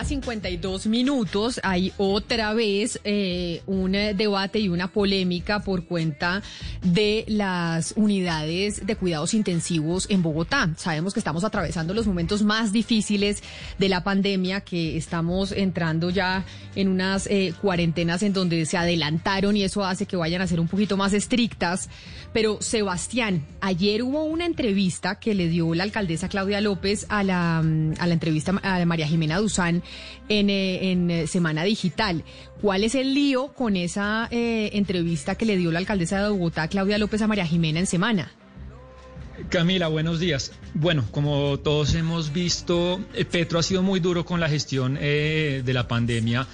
mañana, 52 minutos. Hay otra vez eh, un debate y una polémica por cuenta de las unidades de cuidados intensivos en Bogotá. Sabemos que estamos atravesando los momentos más difíciles de la pandemia, que estamos entrando ya en unas eh, cuarentenas en donde se adelantaron y eso hace que vayan a ser un poquito más estrictas. Pero Sebastián, ayer hubo una entrevista que le dio la alcaldesa Claudia López a la, a la entrevista a María Jimena Duzán en, eh, eh, Semana Digital. ¿Cuál es el lío con esa eh, entrevista que le dio la alcaldesa de Bogotá, Claudia López, a María Jimena en Semana? Camila, buenos días. Bueno, como todos hemos visto, Petro ha sido muy duro con la gestión de la pandemia,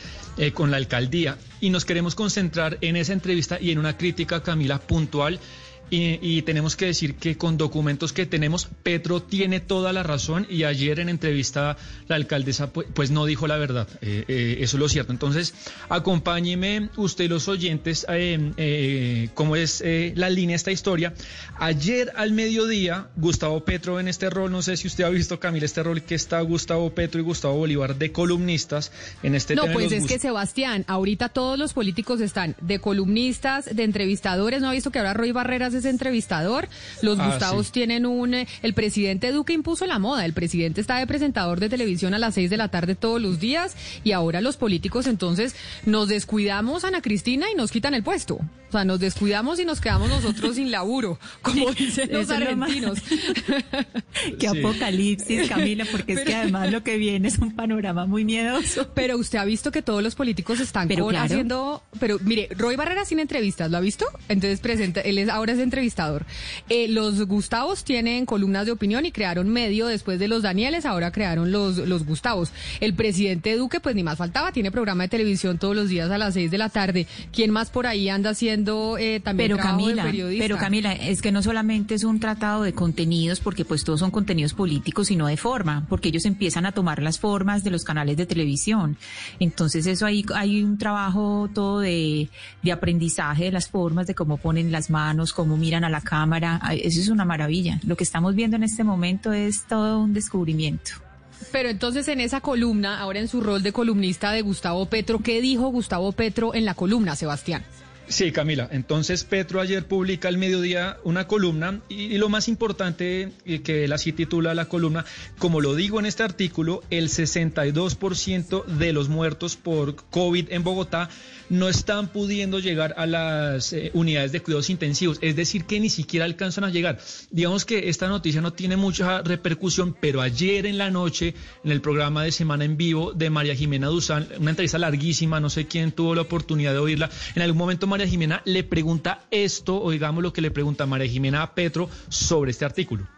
con la alcaldía, y nos queremos concentrar en esa entrevista y en una crítica, Camila, puntual y, tenemos que decir que con documentos que tenemos, Petro tiene toda la razón y ayer en entrevista la alcaldesa pues, pues no dijo la verdad. Eh, eh, eso es lo cierto. Entonces, acompáñeme usted los oyentes, eh, eh cómo es la línea esta historia. Ayer al mediodía, Gustavo Petro en este rol, no sé si usted ha visto, Camila, este rol que está Gustavo Petro y Gustavo Bolívar de columnistas en este No, pues es que Sebastián, ahorita todos los políticos están de columnistas, de entrevistadores. ¿No ha visto que ahora Roy Barreras es entrevistador. Los ah, Gustavos tienen un... Eh, el presidente Duque impuso la moda. El presidente está de presentador de televisión a las seis de la tarde todos los días y ahora los políticos entonces nos descuidamos, Ana Cristina, y nos quitan el puesto. O sea, nos descuidamos y nos quedamos nosotros sin laburo, como dicen los argentinos. Qué apocalipsis, Camila, porque es que además lo que viene es un panorama muy miedoso. Pero usted ha visto que todos los políticos están pero haciendo... Pero mire, Roy Barrera sin entrevistas, ¿lo ha visto? Entonces presenta, él es, ahora es entrevistador. Eh, los Gustavos tienen columnas de opinión y crearon medio después de los Danieles, ahora crearon los, los Gustavos. El presidente Duque, pues ni más faltaba, tiene programa de televisión todos los días a las seis de la tarde. ¿Quién más por ahí anda haciendo eh, también pero Camila, de periodista? Pero Camila, es que no solamente es un tratado de contenidos, porque pues todos son contenidos políticos, sino de forma, porque ellos empiezan a tomar las formas de los canales de televisión. Entonces eso ahí hay un trabajo todo de, de aprendizaje de las formas, de cómo ponen las manos, cómo miran a la cámara. Eso es una maravilla. Lo que estamos viendo en este momento es todo un descubrimiento. Pero entonces en esa columna, ahora en su rol de columnista de Gustavo Petro, ¿qué dijo Gustavo Petro en la columna, Sebastián? Sí, Camila. Entonces Petro ayer publica al mediodía una columna y, lo más importante que él así titula la columna, como lo digo en este artículo, el 62% de los muertos por COVID en Bogotá no están pudiendo llegar a las eh, unidades de cuidados intensivos, es decir, que ni siquiera alcanzan a llegar. Digamos que esta noticia no tiene mucha repercusión, pero ayer en la noche, en el programa de Semana en Vivo de María Jimena Duzán, una entrevista larguísima, no sé quién tuvo la oportunidad de oírla, en algún momento María Jimena le pregunta esto, o digamos lo que le pregunta María Jimena a Petro sobre este artículo.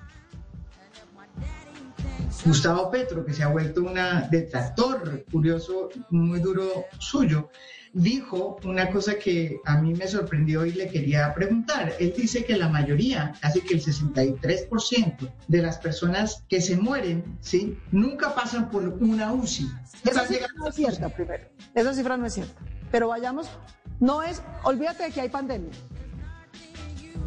Gustavo Petro, que se ha vuelto un detractor curioso, muy duro suyo, dijo una cosa que a mí me sorprendió y le quería preguntar. Él dice que la mayoría, casi que el 63% de las personas que se mueren, ¿sí? Nunca pasan por una UCI. Esa cifra no es cierta, primero. Esa cifra no es cierta. Pero vayamos, no es, olvídate de que hay pandemia.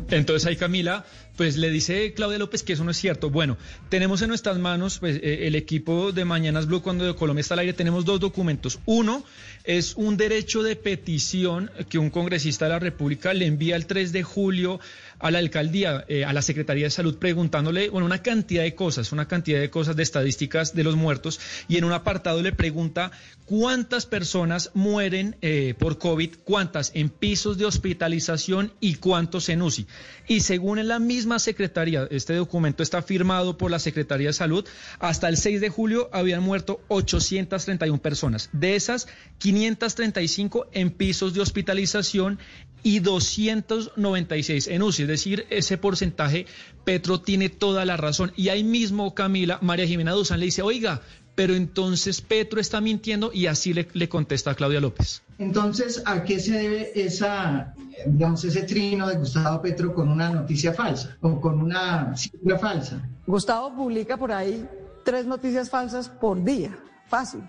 Entonces ahí Camila, pues le dice Claudia López que eso no es cierto. Bueno, tenemos en nuestras manos pues, eh, el equipo de Mañanas Blue cuando Colombia está al aire, tenemos dos documentos. Uno es un derecho de petición que un congresista de la República le envía el 3 de julio a la alcaldía, eh, a la Secretaría de Salud, preguntándole bueno, una cantidad de cosas, una cantidad de cosas de estadísticas de los muertos, y en un apartado le pregunta cuántas personas mueren eh, por COVID, cuántas en pisos de hospitalización y cuántos en UCI. Y según la misma Secretaría, este documento está firmado por la Secretaría de Salud, hasta el 6 de julio habían muerto 831 personas. De esas, 535 en pisos de hospitalización y 296 en UCI. Es decir, ese porcentaje, Petro tiene toda la razón. Y ahí mismo, Camila, María Jimena Duzán le dice, oiga, pero entonces Petro está mintiendo y así le, le, contesta a Claudia López. Entonces, ¿a qué se debe esa, digamos, ese trino de Gustavo Petro con una noticia falsa o con una cifra falsa? Gustavo publica por ahí tres noticias falsas por día, fácil.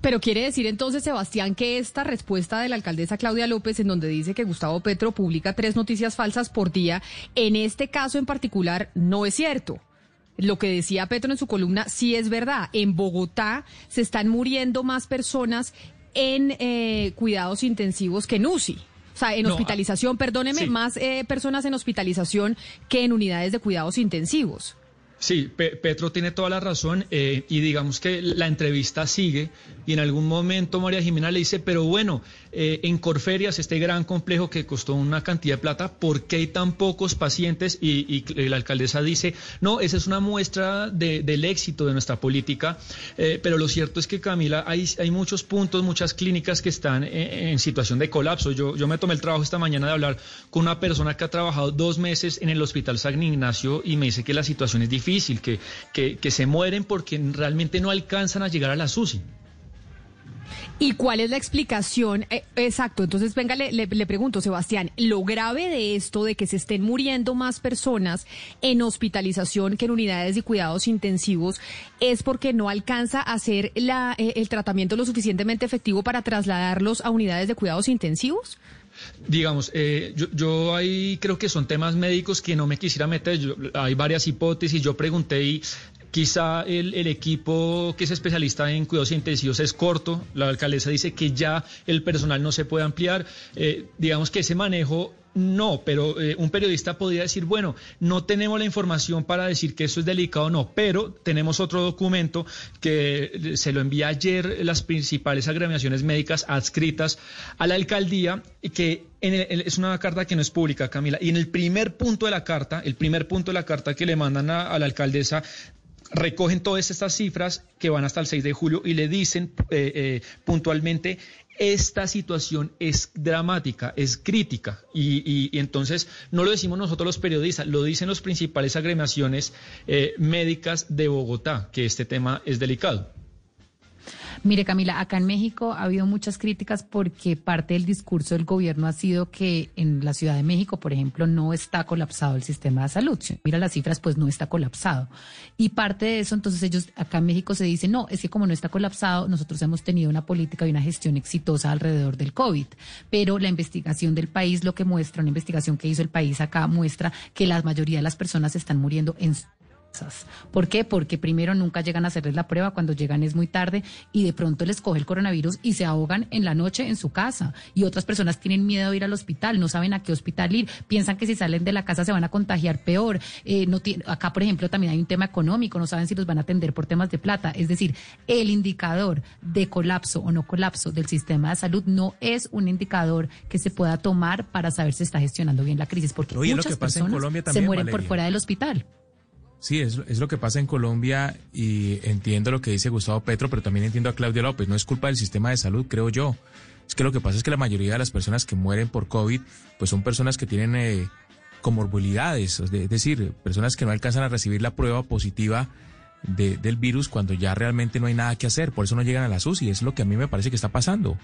Pero quiere decir entonces, Sebastián, que esta respuesta de la alcaldesa Claudia López, en donde dice que Gustavo Petro publica tres noticias falsas por día, en este caso en particular no es cierto. Lo que decía Petro en su columna sí es verdad. En Bogotá se están muriendo más personas en eh, cuidados intensivos que en UCI. O sea, en No, hospitalización, perdóneme, sí. más eh, personas en hospitalización que en unidades de cuidados intensivos. Sí, Pe- Petro tiene toda la razón eh, y digamos que la entrevista sigue y en algún momento María Jimena le dice, pero bueno, eh, en Corferias, este gran complejo que costó una cantidad de plata, ¿por qué hay tan pocos pacientes? Y, la alcaldesa dice, no, esa es una muestra de- del éxito de nuestra política, eh, pero lo cierto es que Camila, hay, hay muchos puntos, muchas clínicas que están en, en situación de colapso. Yo, yo me tomé el trabajo esta mañana de hablar con una persona que ha trabajado dos meses en el Hospital San Ignacio y me dice que la situación es difícil, que, que, se mueren porque realmente no alcanzan a llegar a la SUSI. ¿Y cuál es la explicación? Eh, exacto, entonces venga, le pregunto, Sebastián, lo grave de esto, de que se estén muriendo más personas en hospitalización que en unidades de cuidados intensivos, es porque no alcanza a hacer la, eh, el tratamiento lo suficientemente efectivo para trasladarlos a unidades de cuidados intensivos? Digamos, eh, yo, yo ahí creo que son temas médicos que no me quisiera meter. Yo- hay varias hipótesis. Yo pregunté y quizá el, equipo que es especialista en cuidados intensivos es corto. La alcaldesa dice que ya el personal no se puede ampliar. Eh, digamos que ese manejo no, pero eh, un periodista podría decir, bueno, no tenemos la información para decir que eso es delicado o no, pero tenemos otro documento que se lo envía ayer las principales agremiaciones médicas adscritas a la alcaldía, que en el- es una carta que no es pública, Camila, y en el primer punto de la carta, el primer punto de la carta que le mandan a la alcaldesa, recogen todas estas cifras que van hasta el 6 de julio y le dicen eh, eh, puntualmente esta situación es dramática, es crítica y, entonces no lo decimos nosotros los periodistas, lo dicen las principales agremiaciones eh, médicas de Bogotá, que este tema es delicado. Mire, Camila, acá en México ha habido muchas críticas porque parte del discurso del gobierno ha sido que en la Ciudad de México, por ejemplo, no está colapsado el sistema de salud. Mira las cifras, pues no está colapsado. Y parte de eso, entonces ellos acá en México se dice, no, es que como no está colapsado, nosotros hemos tenido una política y una gestión exitosa alrededor del COVID. Pero la investigación del país lo que muestra, una investigación que hizo el país acá, muestra que la mayoría de las personas están muriendo en. ¿Por qué? Porque primero nunca llegan a hacerles la prueba, cuando llegan es muy tarde y de pronto les coge el coronavirus y se ahogan en la noche en su casa. Y otras personas tienen miedo de ir al hospital, no saben a qué hospital ir, piensan que si salen de la casa se van a contagiar peor. Eh, no tiene- acá, por ejemplo, también hay un tema económico, no saben si los van a atender por temas de plata. Es decir, el indicador de colapso o no colapso del sistema de salud no es un indicador que se pueda tomar para saber si está gestionando bien la crisis, porque lo muchas que pasa en personas se mueren por fuera del hospital. Sí, es, es lo que pasa en Colombia y entiendo lo que dice Gustavo Petro, pero también entiendo a Claudia López. No es culpa del sistema de salud, creo yo. Es que lo que pasa es que la mayoría de las personas que mueren por COVID, pues son personas que tienen eh, comorbilidades, es de- es decir, personas que no alcanzan a recibir la prueba positiva de- del virus cuando ya realmente no hay nada que hacer. Por eso no llegan a la SUSI. Es lo que a mí me parece que está pasando.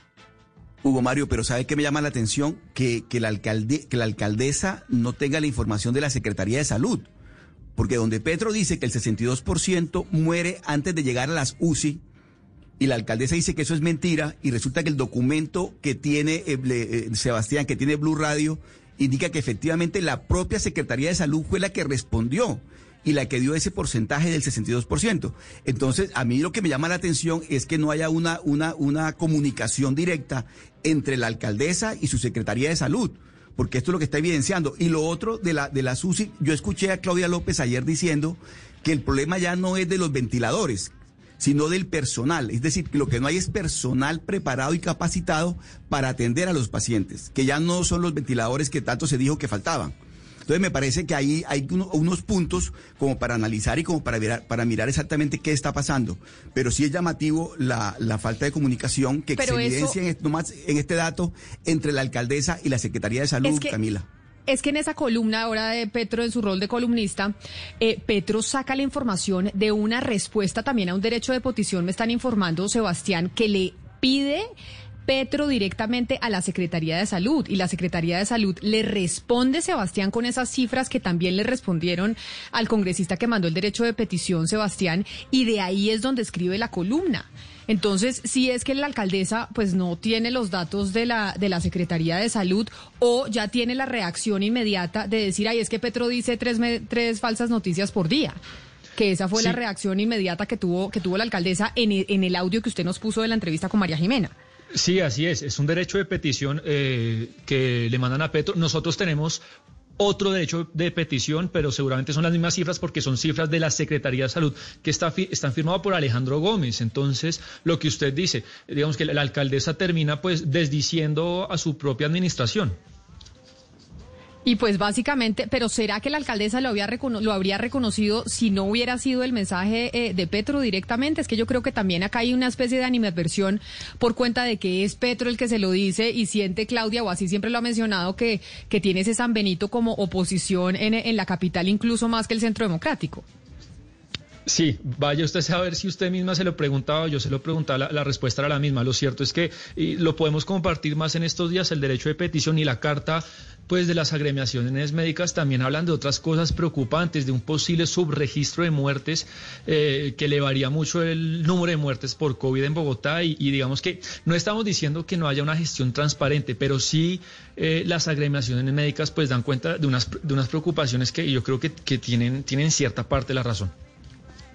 Hugo Mario, pero ¿sabe qué me llama la atención? Que, que, la que la alcaldesa no tenga la información de la Secretaría de Salud. Porque donde Petro dice que el 62% muere antes de llegar a las UCI, y la alcaldesa dice que eso es mentira, y resulta que el documento que tiene eh, eh, Sebastián, que tiene Blue Radio, indica que efectivamente la propia Secretaría de Salud fue la que respondió y la que dio ese porcentaje del 62%. Entonces, a mí lo que me llama la atención es que no haya una, una, una comunicación directa entre la alcaldesa y su Secretaría de Salud, porque esto es lo que está evidenciando. Y lo otro de la, de la SUSI, yo escuché a Claudia López ayer diciendo que el problema ya no es de los ventiladores, sino del personal. Es decir, que lo que no hay es personal preparado y capacitado para atender a los pacientes, que ya no son los ventiladores que tanto se dijo que faltaban. Entonces me parece que ahí hay uno- unos puntos como para analizar y como para mirar, para mirar exactamente qué está pasando. Pero sí es llamativo la, la falta de comunicación que Pero se eso- evidencia en, este- nomás en este dato entre la alcaldesa y la Secretaría de Salud, Es que- Camila. Es que en esa columna ahora de Petro, en su rol de columnista, eh, Petro saca la información de una respuesta también a un derecho de petición, me están informando, Sebastián, que le pide Petro directamente a la Secretaría de Salud y la Secretaría de Salud le responde, Sebastián, con esas cifras que también le respondieron al congresista que mandó el derecho de petición, Sebastián, y de ahí es donde escribe la columna. Entonces, si es que la alcaldesa pues no tiene los datos de la, de la Secretaría de Salud o ya tiene la reacción inmediata de decir, ay, es que Petro dice tres, me- tres falsas noticias por día. Que esa fue la reacción inmediata que tuvo, que tuvo la alcaldesa en, e- en el audio que usted nos puso de la entrevista con María Jimena. Sí, así es. Es un derecho de petición eh, que le mandan a Petro. Nosotros tenemos otro derecho de petición, pero seguramente son las mismas cifras porque son cifras de la Secretaría de Salud que está fi- están firmadas por Alejandro Gómez. Entonces, lo que usted dice, digamos que la, la alcaldesa termina pues desdiciendo a su propia administración. Y pues básicamente, pero ¿será que la alcaldesa lo, había recono- lo habría reconocido si no hubiera sido el mensaje eh, de Petro directamente? Es que yo creo que también acá hay una especie de animadversión por cuenta de que es Petro el que se lo dice y siente Claudia, o así siempre lo ha mencionado, que, que tiene ese San Benito como oposición en, en la capital incluso más que el Centro Democrático. Sí, vaya usted a saber si usted misma se lo preguntaba yo se lo preguntaba, la, la respuesta era la misma. Lo cierto es que lo podemos compartir más en estos días, el derecho de petición y la carta pues de las agremiaciones médicas también hablan de otras cosas preocupantes, de un posible subregistro de muertes eh, que elevaría mucho el número de muertes por COVID en Bogotá y, y digamos que no estamos diciendo que no haya una gestión transparente, pero sí eh, las agremiaciones médicas pues dan cuenta de unas, de unas preocupaciones que yo creo que, que tienen, tienen cierta parte de la razón.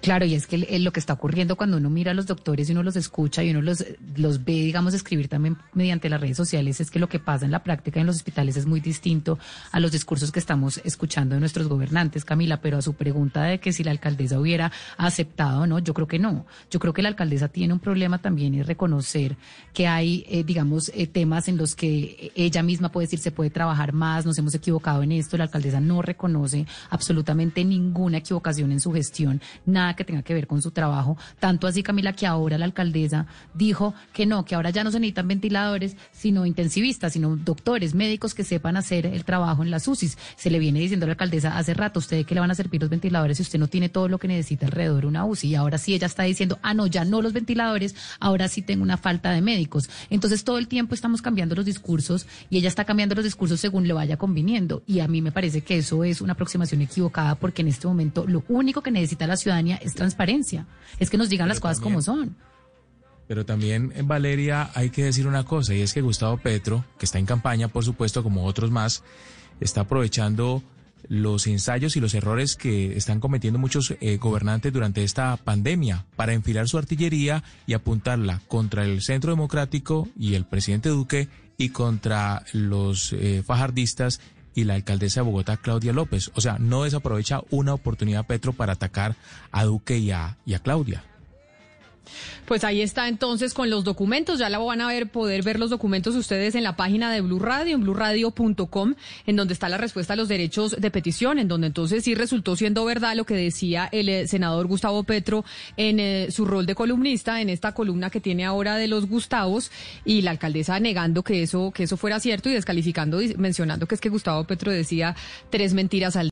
Claro, y es que lo que está ocurriendo cuando uno mira a los doctores y uno los escucha y uno los, los ve, digamos, escribir también mediante las redes sociales, es que lo que pasa en la práctica en los hospitales es muy distinto a los discursos que estamos escuchando de nuestros gobernantes, Camila, pero a su pregunta de que si la alcaldesa hubiera aceptado o no, yo creo que no. Yo creo que la alcaldesa tiene un problema también y reconocer que hay, eh, digamos, eh, temas en los que ella misma puede decir se puede trabajar más, nos hemos equivocado en esto, la alcaldesa no reconoce absolutamente ninguna equivocación en su gestión, nada que tenga que ver con su trabajo. Tanto así, Camila, que ahora la alcaldesa dijo que no, que ahora ya no se necesitan ventiladores, sino intensivistas, sino doctores, médicos que sepan hacer el trabajo en las UCIs. Se le viene diciendo a la alcaldesa hace rato, ¿usted qué le van a servir los ventiladores si usted no tiene todo lo que necesita alrededor de una UCI? Y ahora sí ella está diciendo, ah, no, ya no los ventiladores, ahora sí tengo una falta de médicos. Entonces todo el tiempo estamos cambiando los discursos y ella está cambiando los discursos según le vaya conviniendo. Y a mí me parece que eso es una aproximación equivocada porque en este momento lo único que necesita la ciudadanía es transparencia, es que nos digan las cosas como son. Pero también, en Valeria, hay que decir una cosa, y es que Gustavo Petro, que está en campaña, por supuesto, como otros más, está aprovechando los ensayos y los errores que están cometiendo muchos eh, gobernantes durante esta pandemia para enfilar su artillería y apuntarla contra el Centro Democrático y el presidente Duque y contra los eh, fajardistas y la alcaldesa de Bogotá, Claudia López. O sea, no desaprovecha una oportunidad Petro para atacar a Duque y a, y a Claudia. Pues ahí está entonces con los documentos, ya la van a ver, poder ver los documentos ustedes en la página de Blue Radio, en en donde está la respuesta a los derechos de petición, en donde entonces sí resultó siendo verdad lo que decía el eh, senador Gustavo Petro en eh, su rol de columnista, en esta columna que tiene ahora de los Gustavos, y la alcaldesa negando que eso, que eso fuera cierto y descalificando, mencionando que es que Gustavo Petro decía tres mentiras al